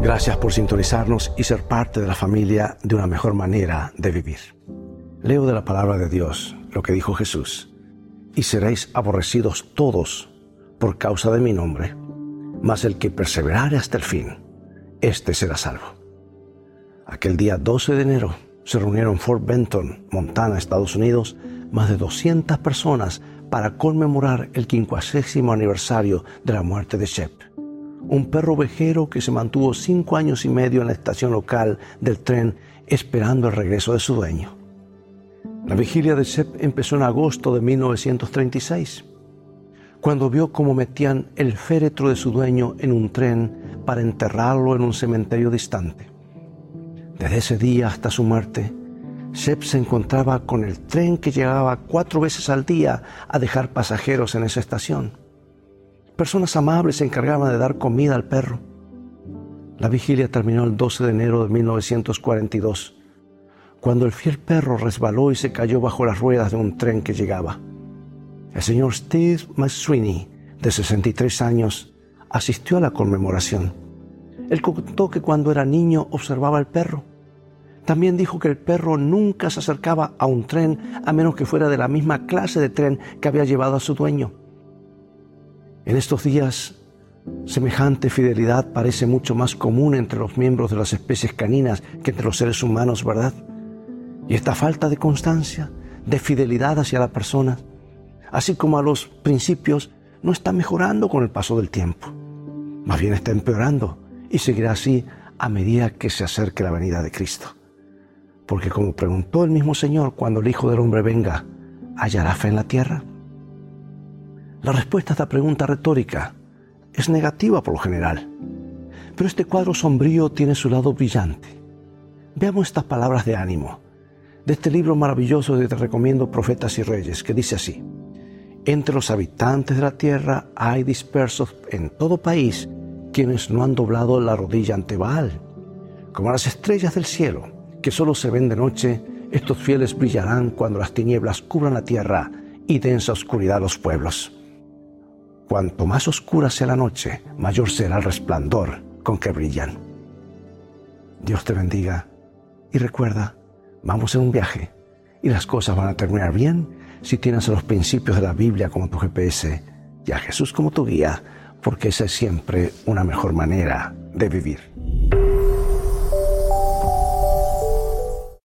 Gracias por sintonizarnos y ser parte de la familia de una mejor manera de vivir. Leo de la palabra de Dios lo que dijo Jesús, y seréis aborrecidos todos por causa de mi nombre, mas el que perseverare hasta el fin, éste será salvo. Aquel día 12 de enero se reunieron en Fort Benton, Montana, Estados Unidos, más de 200 personas para conmemorar el 50 aniversario de la muerte de Shep, un perro ovejero que se mantuvo cinco años y medio en la estación local del tren esperando el regreso de su dueño. La vigilia de Shep empezó en agosto de 1936, cuando vio cómo metían el féretro de su dueño en un tren para enterrarlo en un cementerio distante. Desde ese día hasta su muerte, Shep se encontraba con el tren que llegaba cuatro veces al día a dejar pasajeros en esa estación. Personas amables se encargaban de dar comida al perro. La vigilia terminó el 12 de enero de 1942, cuando el fiel perro resbaló y se cayó bajo las ruedas de un tren que llegaba. El señor Steve McSweeney, de 63 años, asistió a la conmemoración. Él contó que cuando era niño observaba al perro también dijo que el perro nunca se acercaba a un tren a menos que fuera de la misma clase de tren que había llevado a su dueño. En estos días, semejante fidelidad parece mucho más común entre los miembros de las especies caninas que entre los seres humanos, ¿verdad? Y esta falta de constancia, de fidelidad hacia la persona, así como a los principios, no está mejorando con el paso del tiempo. Más bien está empeorando y seguirá así a medida que se acerque la venida de Cristo. Porque como preguntó el mismo Señor cuando el Hijo del Hombre venga, ¿hallará fe en la tierra? La respuesta a esta pregunta retórica es negativa por lo general. Pero este cuadro sombrío tiene su lado brillante. Veamos estas palabras de ánimo de este libro maravilloso que te recomiendo Profetas y Reyes, que dice así, entre los habitantes de la tierra hay dispersos en todo país quienes no han doblado la rodilla ante Baal, como las estrellas del cielo que solo se ven de noche, estos fieles brillarán cuando las tinieblas cubran la tierra y densa oscuridad los pueblos. Cuanto más oscura sea la noche, mayor será el resplandor con que brillan. Dios te bendiga y recuerda, vamos en un viaje y las cosas van a terminar bien si tienes a los principios de la Biblia como tu GPS y a Jesús como tu guía, porque esa es siempre una mejor manera de vivir.